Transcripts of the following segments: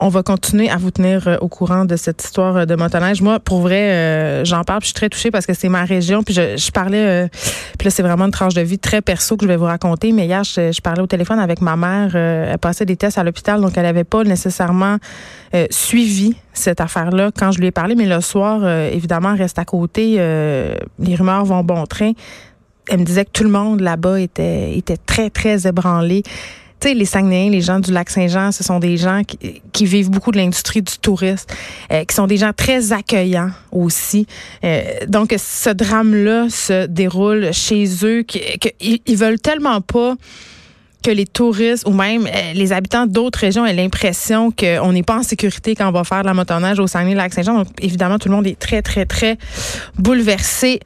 On va continuer à vous tenir euh, au courant de cette histoire euh, de motoneige. Moi, pour vrai, euh, j'en parle, je suis très touchée parce que c'est ma région. Puis je, parlais, là, c'est vraiment une tranche de vie très perso que je vais vous raconter. Mais hier, je, parlais au téléphone avec ma mère. elle passait des tests à l'hôpital, donc elle n'avait pas nécessairement suivi cette affaire-là quand je lui ai parlé. Mais le soir, évidemment, reste à côté. les rumeurs vont bon train elle me disait que tout le monde là-bas était très, très ébranlé. Les Saguenayens, les gens du lac Saint-Jean, ce sont des gens qui, vivent beaucoup de l'industrie du tourisme, euh, qui sont des gens très accueillants aussi. Euh, donc, ce drame-là se déroule chez eux, qu'ils ils veulent tellement pas que les touristes ou même euh, les habitants d'autres régions aient l'impression qu'on n'est pas en sécurité quand on va faire de la motoneige au Saguenay-Lac-Saint-Jean. Donc, évidemment, tout le monde est très, très, très bouleversé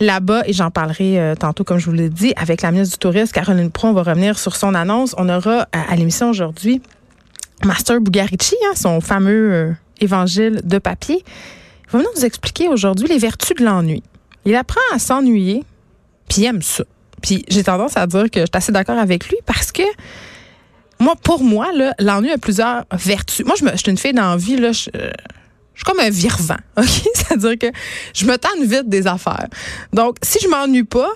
là-bas et j'en parlerai euh, tantôt, comme je vous l'ai dit, avec la ministre du Tourisme, Caroline Pro. On va revenir sur son annonce. On aura à, l'émission aujourd'hui Master Bugarici, hein, son fameux euh, évangile de papier. Il va nous expliquer aujourd'hui les vertus de l'ennui. Il apprend à s'ennuyer, puis il aime ça. Puis j'ai tendance à dire que je suis assez d'accord avec lui parce que moi, pour moi, l'ennui a plusieurs vertus. Moi, je, me, je suis une fille d'envie, là, je, je suis comme un virvant, OK? C'est-à-dire que je me tanne vite des affaires. Donc, si je m'ennuie pas,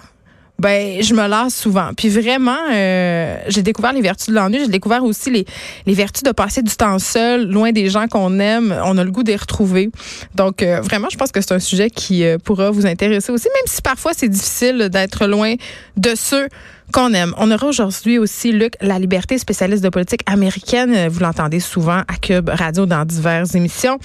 ben je me lasse souvent. Puis vraiment, euh, j'ai découvert les vertus de l'ennui. J'ai découvert aussi les, les vertus de passer du temps seul, loin des gens qu'on aime. On a le goût les retrouver. Donc euh, vraiment, je pense que c'est un sujet qui euh, pourra vous intéresser aussi, même si parfois c'est difficile d'être loin de ceux qu'on aime. On aura aujourd'hui aussi Luc La Liberté, spécialiste de politique américaine. Vous l'entendez souvent à Cube Radio dans diverses émissions.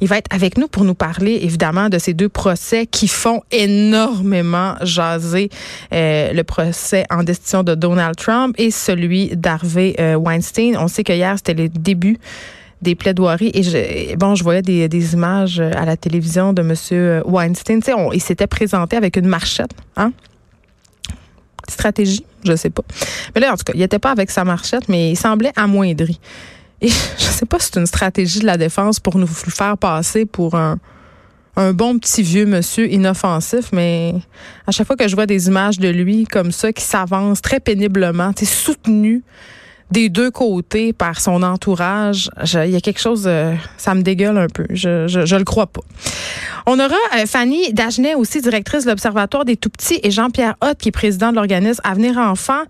Il va être avec nous pour nous parler évidemment de ces deux procès qui font énormément jaser euh, le procès en destitution de Donald Trump et celui d'Harvey euh, Weinstein. On sait que hier c'était le début des plaidoiries et je, bon je voyais des, images à la télévision de monsieur Weinstein tu sais il s'était présenté avec une marchette hein? Stratégie, je sais pas. Mais là, en tout cas, il n'était pas avec sa marchette, mais il semblait amoindri. Et je sais pas si c'est une stratégie de la défense pour nous faire passer pour un, un bon petit vieux monsieur inoffensif, mais à chaque fois que je vois des images de lui comme ça, qui s'avance très péniblement, soutenu des deux côtés par son entourage, il y a quelque chose, euh, ça me dégueule un peu. Je, le crois pas. On aura euh, Fanny Dagenet, aussi directrice de l'Observatoire des Tout-Petits, et Jean-Pierre Hott, qui est président de l'organisme Avenir Enfants,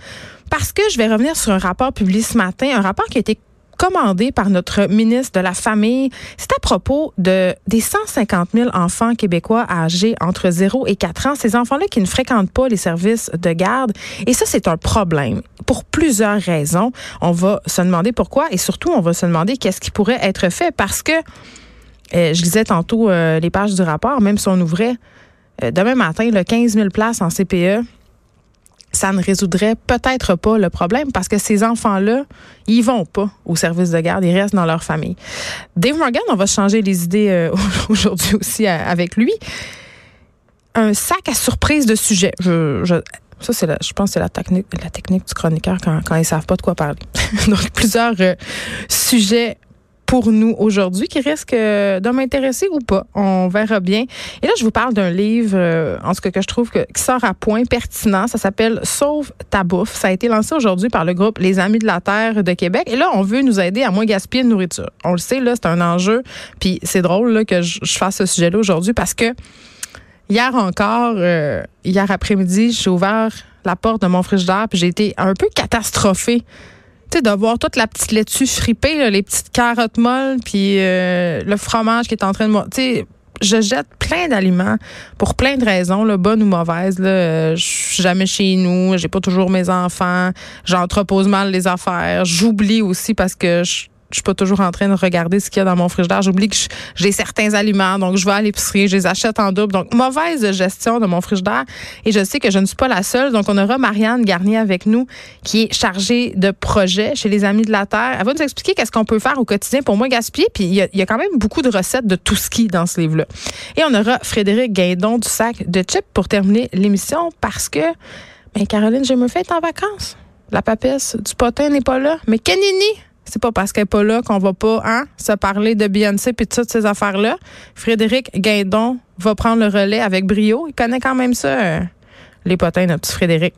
parce que je vais revenir sur un rapport publié ce matin, un rapport qui a été commandé par notre ministre de la Famille. C'est à propos de des 150 000 enfants québécois âgés entre 0 et 4 ans. Ces enfants-là qui ne fréquentent pas les services de garde. Et ça, c'est un problème pour plusieurs raisons. On va se demander pourquoi et surtout, on va se demander qu'est-ce qui pourrait être fait parce que, euh, je lisais tantôt euh, les pages du rapport, même si on ouvrait euh, demain matin le 15 000 places en CPE ça ne résoudrait peut-être pas le problème parce que ces enfants-là, ils vont pas au service de garde, ils restent dans leur famille. Dave Morgan, on va changer les idées euh, aujourd'hui aussi euh, avec lui. Un sac à surprise de sujets. Je, ça, c'est je pense que c'est la technique, du chroniqueur quand, quand ils savent pas de quoi parler. Donc, plusieurs euh, sujets pour nous aujourd'hui qui risque euh, de m'intéresser ou pas. On verra bien. Et là, je vous parle d'un livre, euh, en cas que je trouve que, qui sort à point pertinent. Ça s'appelle Sauve ta bouffe. Ça a été lancé aujourd'hui par le groupe Les Amis de la Terre de Québec. Et là, on veut nous aider à moins gaspiller de nourriture. On le sait, là, c'est un enjeu. Puis c'est drôle là, que je, fasse ce sujet-là aujourd'hui parce que hier encore, euh, hier après-midi, j'ai ouvert la porte de mon frigidaire puis j'ai été un peu catastrophée de voir toute la petite laitue fripée, les petites carottes molles, puis euh, le fromage qui est en train de... Tu je jette plein d'aliments pour plein de raisons, là, bonnes ou mauvaises. Là. Je suis jamais chez nous, j'ai pas toujours mes enfants, j'entrepose mal les affaires, j'oublie aussi parce que je je suis pas toujours en train de regarder ce qu'il y a dans mon frigidaire. J'oublie que j'ai certains aliments, donc je vais à l'épicerie, je les achète en double. Donc, mauvaise gestion de mon frigidaire. Et je sais que je ne suis pas la seule. Donc, on aura Marianne Garnier avec nous, qui est chargée de projets chez les Amis de la Terre. Elle va nous expliquer qu'est-ce qu'on peut faire au quotidien pour moins gaspiller. Puis, il y, a, quand même beaucoup de recettes de tout ski dans ce livre-là. Et on aura Frédéric Guindon du sac de chips pour terminer l'émission parce que, ben, Caroline, je me fais en vacances. La papesse du potin n'est pas là. Mais Kenini, c'est pas parce qu'elle n'est pas là qu'on va pas hein, se parler de Beyoncé et de toutes ces affaires-là. Frédéric Guindon va prendre le relais avec brio. Il connaît quand même ça, euh, les potins, notre petit Frédéric.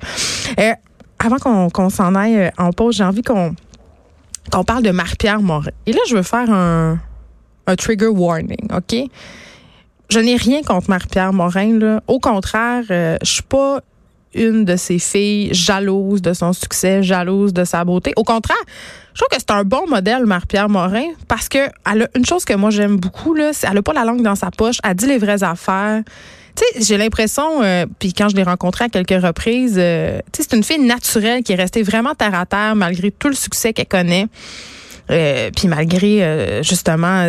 Euh, avant qu'on s'en aille euh, en pause, j'ai envie qu'on parle de Marie-Pierre Morin. Et là, je veux faire un, trigger warning, OK? Je n'ai rien contre Marie-Pierre Morin. Là. Au contraire, je suis pas une de ses filles jalouse de son succès, jalouse de sa beauté. Au contraire, je trouve que c'est un bon modèle, Marie-Pierre Morin, parce que elle a une chose que moi j'aime beaucoup, là, c'est elle a pas la langue dans sa poche, elle dit les vraies affaires. J'ai l'impression, euh, puis quand je l'ai rencontrée à quelques reprises, euh, c'est une fille naturelle qui est restée vraiment terre à terre malgré tout le succès qu'elle connaît, euh, puis malgré justement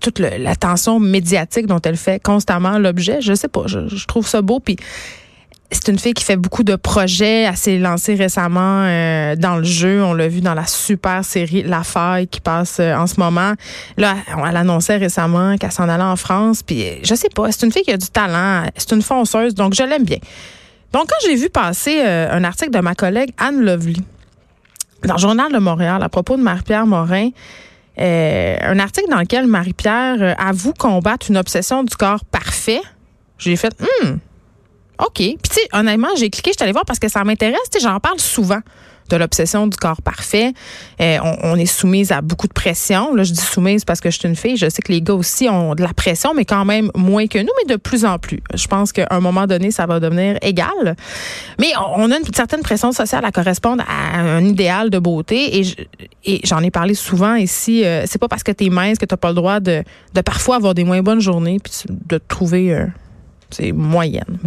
toute l'attention médiatique dont elle fait constamment l'objet. Je sais pas, je, je trouve ça beau, c'est une fille qui fait beaucoup de projets. Elle s'est lancée récemment euh, dans le jeu. On l'a vu dans la super série La Faille qui passe euh, en ce moment. Là, elle annonçait récemment qu'elle s'en allait en France. Puis, euh, je sais pas, c'est une fille qui a du talent. C'est une fonceuse, donc je l'aime bien. Donc, quand j'ai vu passer un article de ma collègue Anne Lovely dans le Journal de Montréal à propos de Marie-Pierre Morin, un article dans lequel Marie-Pierre avoue combattre une obsession du corps parfait, j'ai fait, hum, OK. Puis, tu sais, honnêtement, j'ai cliqué, je suis allée voir parce que ça m'intéresse. J'en parle souvent de l'obsession du corps parfait. Euh, on, est soumise à beaucoup de pression. Là, je dis soumise parce que je suis une fille. Je sais que les gars aussi ont de la pression, mais quand même moins que nous, mais de plus en plus. Je pense qu'à un moment donné, ça va devenir égal. Mais on a une certaine pression sociale à correspondre à un idéal de beauté. Et, j'en ai parlé souvent ici. Euh, c'est pas parce que tu es mince que tu pas le droit de, de parfois avoir des moins bonnes journées puis de trouver... Euh, c'est moyenne.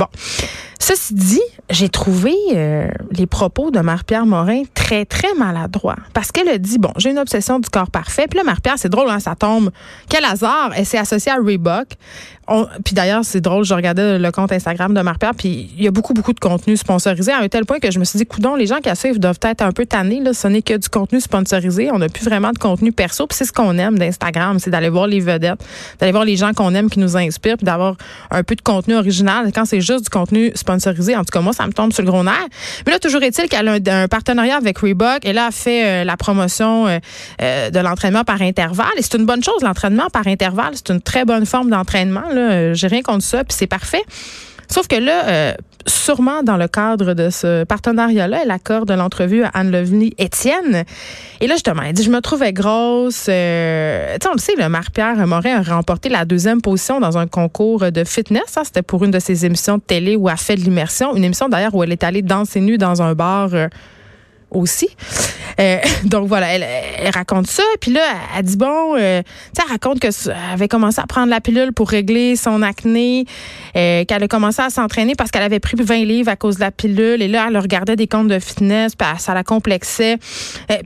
Ceci dit, j'ai trouvé euh, les propos de Marie-Pierre Morin très, très maladroits. Parce qu'elle a dit, bon, j'ai une obsession du corps parfait. Puis là, Marie-Pierre, c'est drôle, hein, ça tombe. Quel hasard! Elle s'est associée à Reebok puis d'ailleurs, c'est drôle, je regardais le compte Instagram de Marc puis il y a beaucoup, beaucoup de contenu sponsorisé à un tel point que je me suis dit, coudon, les gens qui la suivent doivent être un peu tannés. Là. Ce n'est que du contenu sponsorisé. On n'a plus vraiment de contenu perso. Puis c'est ce qu'on aime d'Instagram, c'est d'aller voir les vedettes, d'aller voir les gens qu'on aime qui nous inspirent, puis d'avoir un peu de contenu original. Quand c'est juste du contenu sponsorisé, en tout cas, moi, ça me tombe sur le gros nerf. Mais là, toujours est-il qu'elle a un, partenariat avec Reebok et là, elle fait euh, la promotion euh, euh, de l'entraînement par intervalle. Et c'est une bonne chose, l'entraînement par intervalle. C'est une très bonne forme d'entraînement. J'ai rien contre ça, puis c'est parfait. Sauf que là, euh, sûrement dans le cadre de ce partenariat-là, elle accorde l'entrevue à Anne Lovely Étienne. Et là, justement, elle dit, je me trouvais grosse. Euh, tu sais, le sait, le Marie-Pierre Morin a remporté la deuxième position dans un concours de fitness. Hein. C'était pour une de ses émissions de télé où elle fait de l'immersion. Une émission d'ailleurs où elle est allée danser nue dans un bar aussi. Euh, donc voilà, elle, raconte ça. Puis là, elle dit bon, euh, tu elle raconte que avait commencé à prendre la pilule pour régler son acné, euh, qu'elle a commencé à s'entraîner parce qu'elle avait pris 20 livres à cause de la pilule. Et là, elle regardait des comptes de fitness, puis ça la complexait.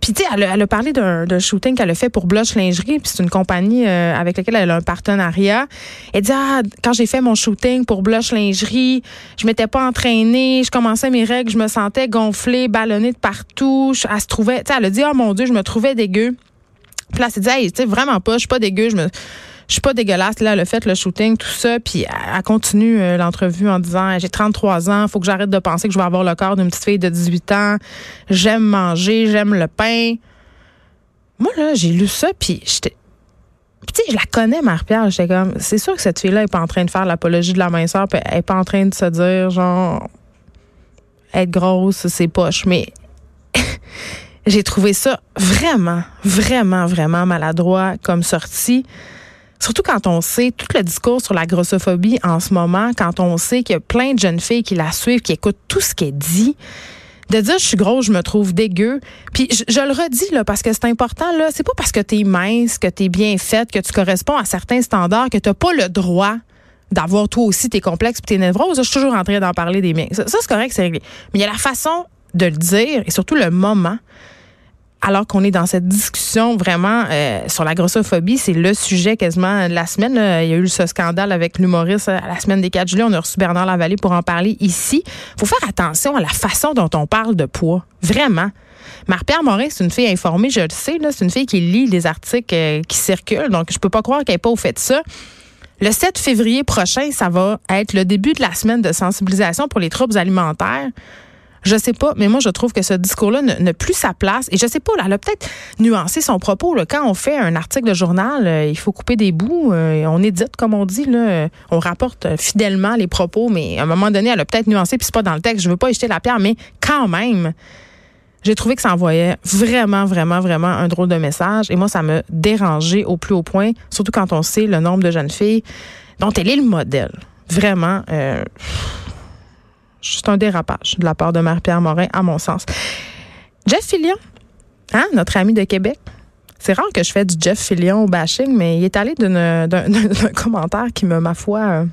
puis tu sais, elle, a parlé d'un shooting qu'elle a fait pour Blush Lingerie, puis c'est une compagnie avec laquelle elle a un partenariat. Elle dit ah, quand j'ai fait mon shooting pour Blush Lingerie, je m'étais pas entraînée, je commençais mes règles, je me sentais gonflée, ballonnée de partout. Elle se trouvait elle a dit, oh mon Dieu, je me trouvais dégueu. Puis là, elle s'est dit, hey, tu sais, vraiment pas, je suis pas dégueu, je me, je suis pas dégueulasse. Là, a fait le shooting, tout ça. Puis elle continue euh, l'entrevue en disant J'ai 33 ans, faut que j'arrête de penser que je vais avoir le corps d'une petite fille de 18 ans. J'aime manger, j'aime le pain. Moi, là, j'ai lu ça, puis j'étais. tu sais, je la connais, Marie-Pierre. J'étais comme C'est sûr que cette fille-là est pas en train de faire l'apologie de la minceur, puis elle est pas en train de se dire, genre, être grosse, c'est poche. Mais j'ai trouvé ça vraiment, vraiment, vraiment maladroit comme sortie. Surtout quand on sait tout le discours sur la grossophobie en ce moment, quand on sait qu'il y a plein de jeunes filles qui la suivent, qui écoutent tout ce qu'elle dit. De dire je suis grosse, je me trouve dégueu. Puis je, le redis là parce que c'est important là, c'est pas parce que tu es mince, que tu es bien faite, que tu corresponds à certains standards que tu pas le droit d'avoir toi aussi tes complexes et tes névroses. Je suis toujours en train d'en parler des miens. Ça, ça c'est correct, c'est réglé. Mais il y a la façon de le dire et surtout le moment alors qu'on est dans cette discussion vraiment euh, sur la grossophobie, c'est le sujet quasiment de la semaine. Il y a eu ce scandale avec l'humoriste à la semaine des 4 juillet. On a reçu Bernard Lavallée pour en parler ici. faut faire attention à la façon dont on parle de poids. Vraiment. Marie-Pierre Morin, c'est une fille informée, je le sais. C'est une fille qui lit les articles euh, qui circulent. Donc, je peux pas croire qu'elle n'ait pas au fait de ça. Le 7 février prochain, ça va être le début de la semaine de sensibilisation pour les troubles alimentaires. Je sais pas, mais moi, je trouve que ce discours-là n'a plus sa place. Et je sais pas, elle a peut-être nuancé son propos. Quand on fait un article de journal, euh, il faut couper des bouts. Euh, on édite, comme on dit. Là, on rapporte fidèlement les propos, mais à un moment donné, elle a peut-être nuancé, puis c'est pas dans le texte. Je veux pas jeter la pierre, mais quand même, j'ai trouvé que ça envoyait vraiment, vraiment, vraiment un drôle de message. Et moi, ça me dérangeait au plus haut point, surtout quand on sait le nombre de jeunes filles dont elle est le modèle. Vraiment. Euh, juste un dérapage de la part de Marie-Pierre Morin, à mon sens. Jeff Fillion, hein, notre ami de Québec. C'est rare que je fais du Jeff Fillion au bashing, mais il est allé d'un commentaire qui me, ma foi, euh,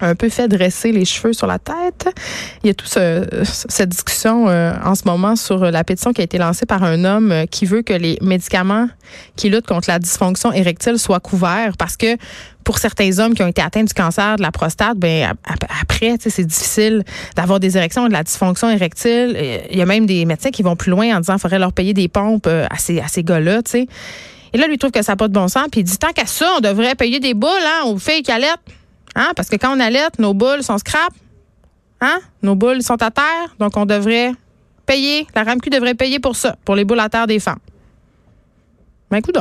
un peu fait dresser les cheveux sur la tête. Il y a toute cette discussion euh, en ce moment sur la pétition qui a été lancée par un homme euh, qui veut que les médicaments qui luttent contre la dysfonction érectile soient couverts parce que pour certains hommes qui ont été atteints du cancer de la prostate, ben après, c'est difficile d'avoir des érections de la dysfonction érectile. Il y a même des médecins qui vont plus loin en disant qu'il faudrait leur payer des pompes euh, à ces, à ces gars-là, Et là, lui trouve que ça n'a pas de bon sens. Puis il dit, tant qu'à ça, on devrait payer des boules hein, aux filles qui. Hein? Parce que quand on allait, nos boules sont scrap. Hein? Nos boules sont à terre. Donc, on devrait payer. La RAMQ devrait payer pour ça, pour les boules à terre des femmes. Ben, écoute.